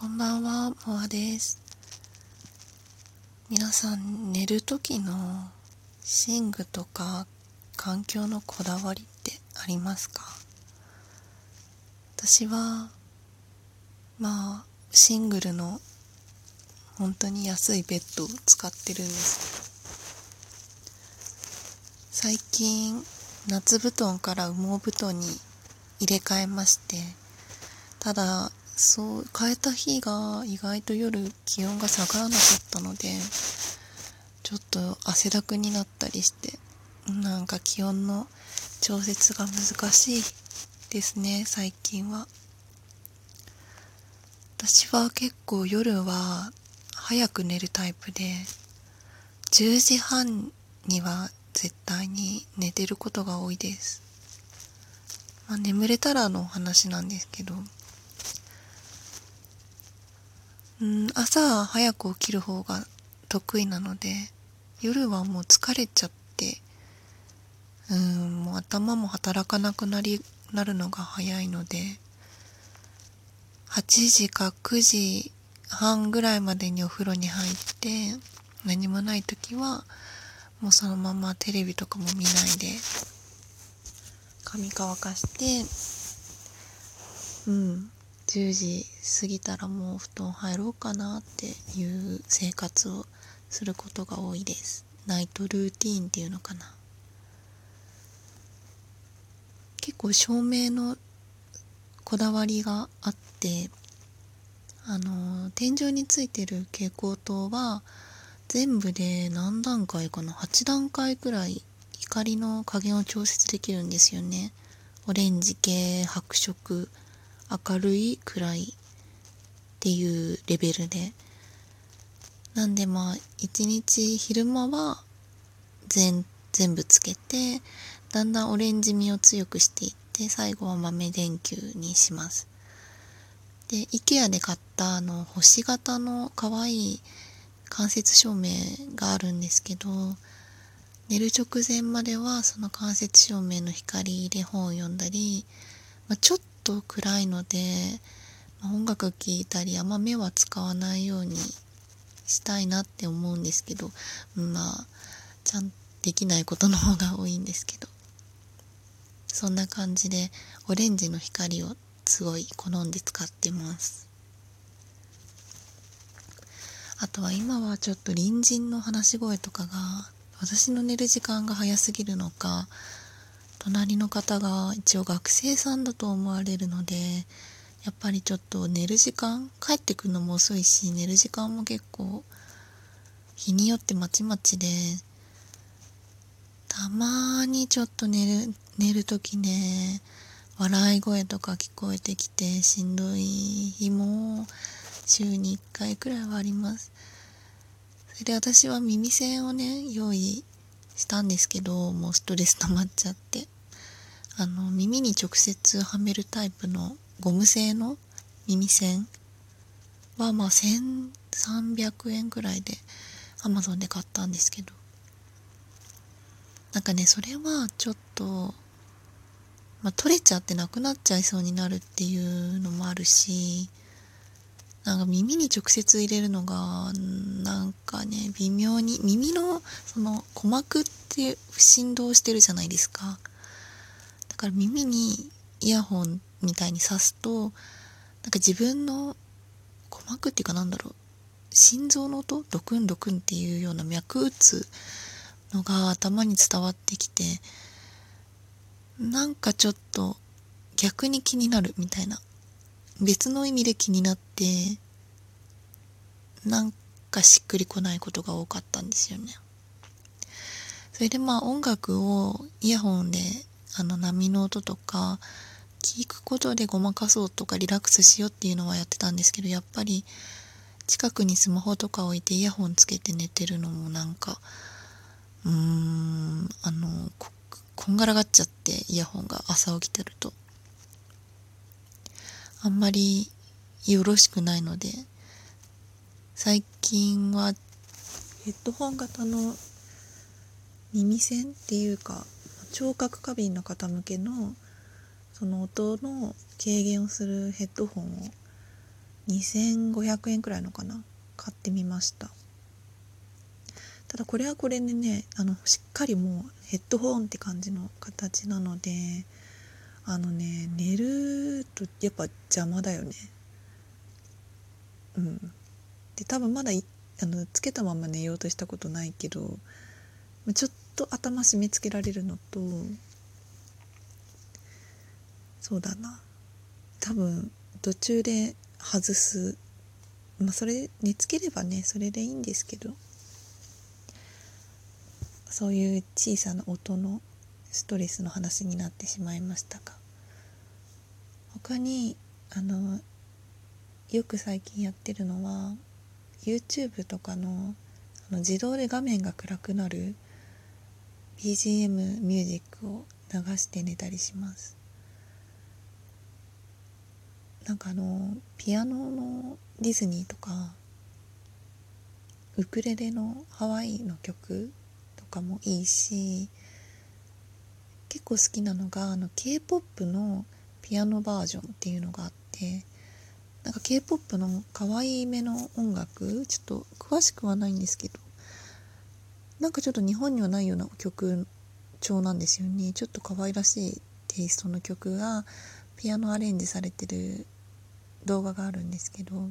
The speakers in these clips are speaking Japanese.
こんばんは、モアです。皆さん、寝る時の寝具とか環境のこだわりってありますか？私は、まあ、シングルの本当に安いベッドを使ってるんです最近夏布団から羽毛布団に入れ替えましてただそう変えた日が意外と夜気温が下がらなかったのでちょっと汗だくになったりしてなんか気温の調節が難しいですね最近は私は結構夜は早く寝るタイプで10時半には絶対に寝てることが多いです。まあ、眠れたらの話なんですけど、うん、朝早く起きる方が得意なので、夜はもう疲れちゃって、うん、もう頭も働かなくなり、なるのが早いので、8時か9時半ぐらいまでにお風呂に入って、何もない時は、もうそのままテレビとかも見ないで髪乾かしてうん。10時過ぎたらもう布団入ろうかなっていう生活をすることが多いです。ナイトルーティーンっていうのかな。結構照明のこだわりがあってあの天井についてる蛍光灯は全部で何段階かな？8段階くらい光の加減を調節できるんですよね。オレンジ系白色。明るい暗いっていうレベルで。なんでまあ一日昼間は全全部つけてだんだんオレンジ味を強くしていって最後は豆電球にします。で IKEA で買ったあの星型の可愛い間接照明があるんですけど寝る直前まではその間接照明の光で本を読んだり、まあ、ちょっと暗いので、音楽聴いたりあんま目は使わないようにしたいなって思うんですけどまあちゃんできないことの方が多いんですけど。そんな感じでオレンジの光をすごい好んで使ってます。あとは今はちょっと隣人の話し声とかが私の寝る時間が早すぎるのか隣の方が一応学生さんだと思われるのでやっぱりちょっと寝る時間帰ってくるのも遅いし寝る時間も結構日によってまちまちでたまにちょっと寝る寝る時ね笑い声とか聞こえてきてしんどい日も週に1回くらいはあります。それで私は耳栓をね、用意したんですけど、もうストレス溜まっちゃって。あの、耳に直接はめるタイプのゴム製の耳栓はまあ1300円くらいで Amazon で買ったんですけど。なんかね、それはちょっと、まあ、取れちゃってなくなっちゃいそうになるっていうのもあるし、なんか耳に直接入れるのが、なんかね、微妙に、耳のその鼓膜って振動してるじゃないですか。だから耳にイヤホンみたいに挿すと、なんか自分の鼓膜っていうかなんだろう、心臓の音ドクンドクンっていうような脈打つのが頭に伝わってきて、なんかちょっと逆に気になるみたいな別の意味で気になってなんかしっくりこないことが多かったんですよね。それでまあ音楽をイヤホンであの波の音とか聞くことでごまかそうとかリラックスしようっていうのはやってたんですけどやっぱり近くにスマホとか置いてイヤホンつけて寝てるのもなんかうーんあのここんがらがっちゃってイヤホンが朝起きてると。あんまりよろしくないので最近はヘッドホン型の耳栓っていうか聴覚過敏の方向けのその音の軽減をするヘッドホンを2500円くらいのかな買ってみました。ただこれはこれでねあのしっかりもうヘッドホンって感じの形なのであのね寝るとやっぱ邪魔だよね。うん。で多分まだあのつけたまま寝ようとしたことないけどちょっと頭締め付けられるのとそうだな。多分途中で外す。まあそれ寝つければねそれでいいんですけど。そういう小さな音のストレスの話になってしまいましたが他にあのよく最近やってるのは YouTube とかのあの自動で画面が暗くなる BGM ミュージックを流して寝たりします。なんかあのピアノのディズニーとかウクレレのハワイの曲とかもいいし結構好きなのがあの K-POP のピアノバージョンっていうのがあってなんか K-POP の可愛いめの音楽ちょっと詳しくはないんですけどなんかちょっと日本にはないような曲調なんですよね。ちょっと可愛らしいテイストの曲がピアノアレンジされてる動画があるんですけど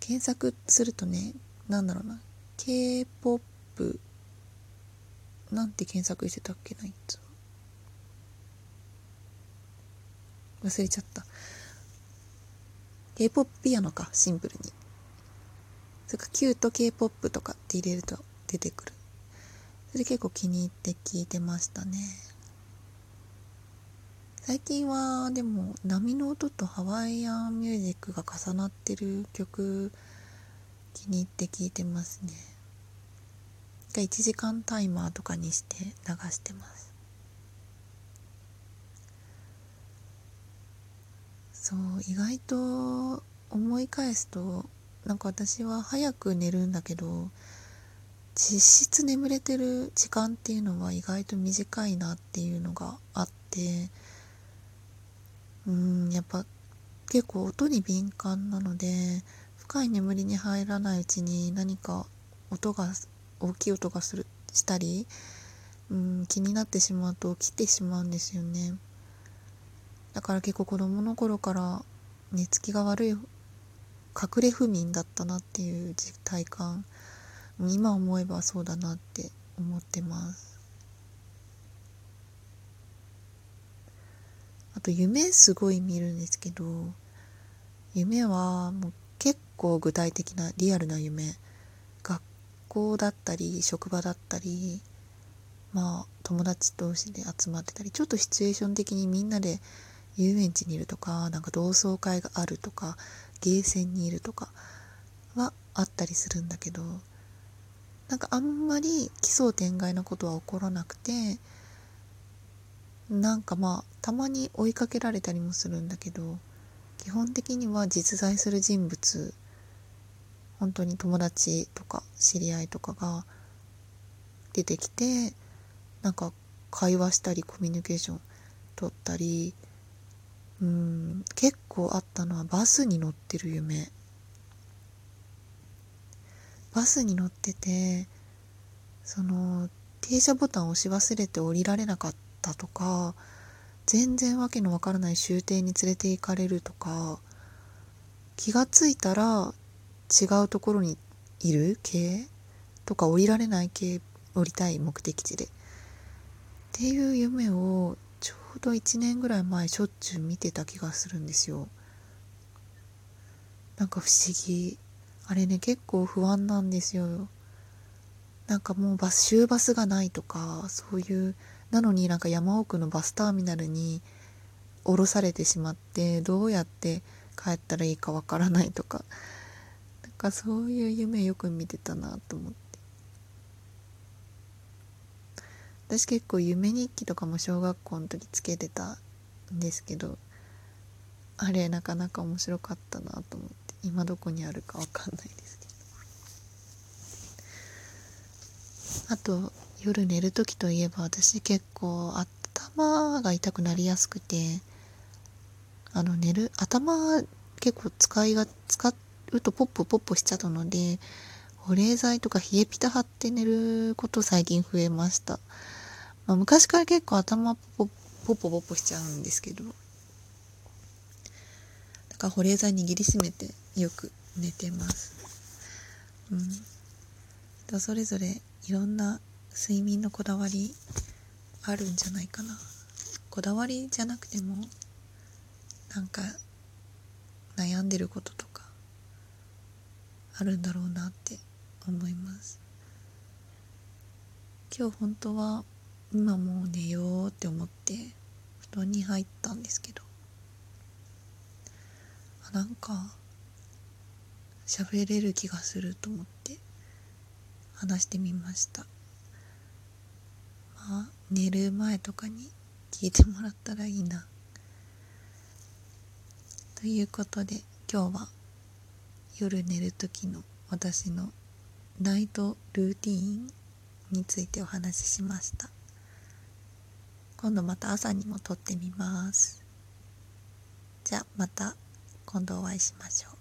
検索するとね何だろうな K-POP なんて検索してたっけないつ忘れちゃった。K-POP ピアノかシンプルに。それかキュート K-POP とかって入れると出てくる。それ結構気に入って聞いてましたね。最近はでも波の音とハワイアンミュージックが重なってる曲気に入って聴いてますね。1時間タイマーとかにして流してます。そう意外と思い返すとなんか私は早く寝るんだけど実質眠れてる時間っていうのは意外と短いなっていうのがあってうんやっぱ結構音に敏感なので深い眠りに入らないうちに何か音が大きい音がするしたりうん気になってしまうと起きてしまうんですよね。だから結構子供の頃から寝つきが悪い隠れ不眠だったなっていう体感今思えばそうだなって思ってます。あと夢すごい見るんですけど夢はもう結構具体的なリアルな夢。校だったり職場だったりまあ友達同士で集まってたりちょっとシチュエーション的にみんなで遊園地にいるとかなんか同窓会があるとかゲーセンにいるとかはあったりするんだけどなんかあんまり奇想天外なことは起こらなくてなんかまあたまに追いかけられたりもするんだけど基本的には実在する人物本当に友達とか知り合いとかが出てきてなんか会話したりコミュニケーション取ったりうん結構あったのはバスに乗ってる夢。バスに乗っててその停車ボタンを押し忘れて降りられなかったとか全然わけのわからない終点に連れて行かれるとか気がついたら違うところにいる系とか降りられない系降りたい目的地で。っていう夢をちょうど1年ぐらい前しょっちゅう見てた気がするんですよ。なんか不思議。あれね結構不安なんですよ。なんかもうバス終バスがないとかそういうなのになんか山奥のバスターミナルに降ろされてしまってどうやって帰ったらいいかわからないとか。かそういう夢よく見てたなと思って。私結構夢日記とかも小学校の時つけてたんですけどあれなかなか面白かったなと思って今どこにあるかわかんないですけど。あと夜寝る時といえば私結構頭が痛くなりやすくてあの寝る頭結構使いが使ってうとポップポップしちゃったので保冷剤とか冷えピタ貼って寝ること最近増えました、まあ、昔から結構頭ポポポポッポしちゃうんですけど。だから保冷剤握りしめてよく寝てます。うん。人それぞれいろんな睡眠のこだわりあるんじゃないかな。こだわりじゃなくてもなんか悩んでることとあるんだろうなって思います。今日本当は今もう寝ようって思って布団に入ったんですけど。あなんか喋れる気がすると思って話してみました。まあ寝る前とかに聞いてもらったらいいな。ということで今日は夜寝る時の私のナイトルーティーンについてお話ししました。今度また朝にも撮ってみます。じゃあまた今度お会いしましょう。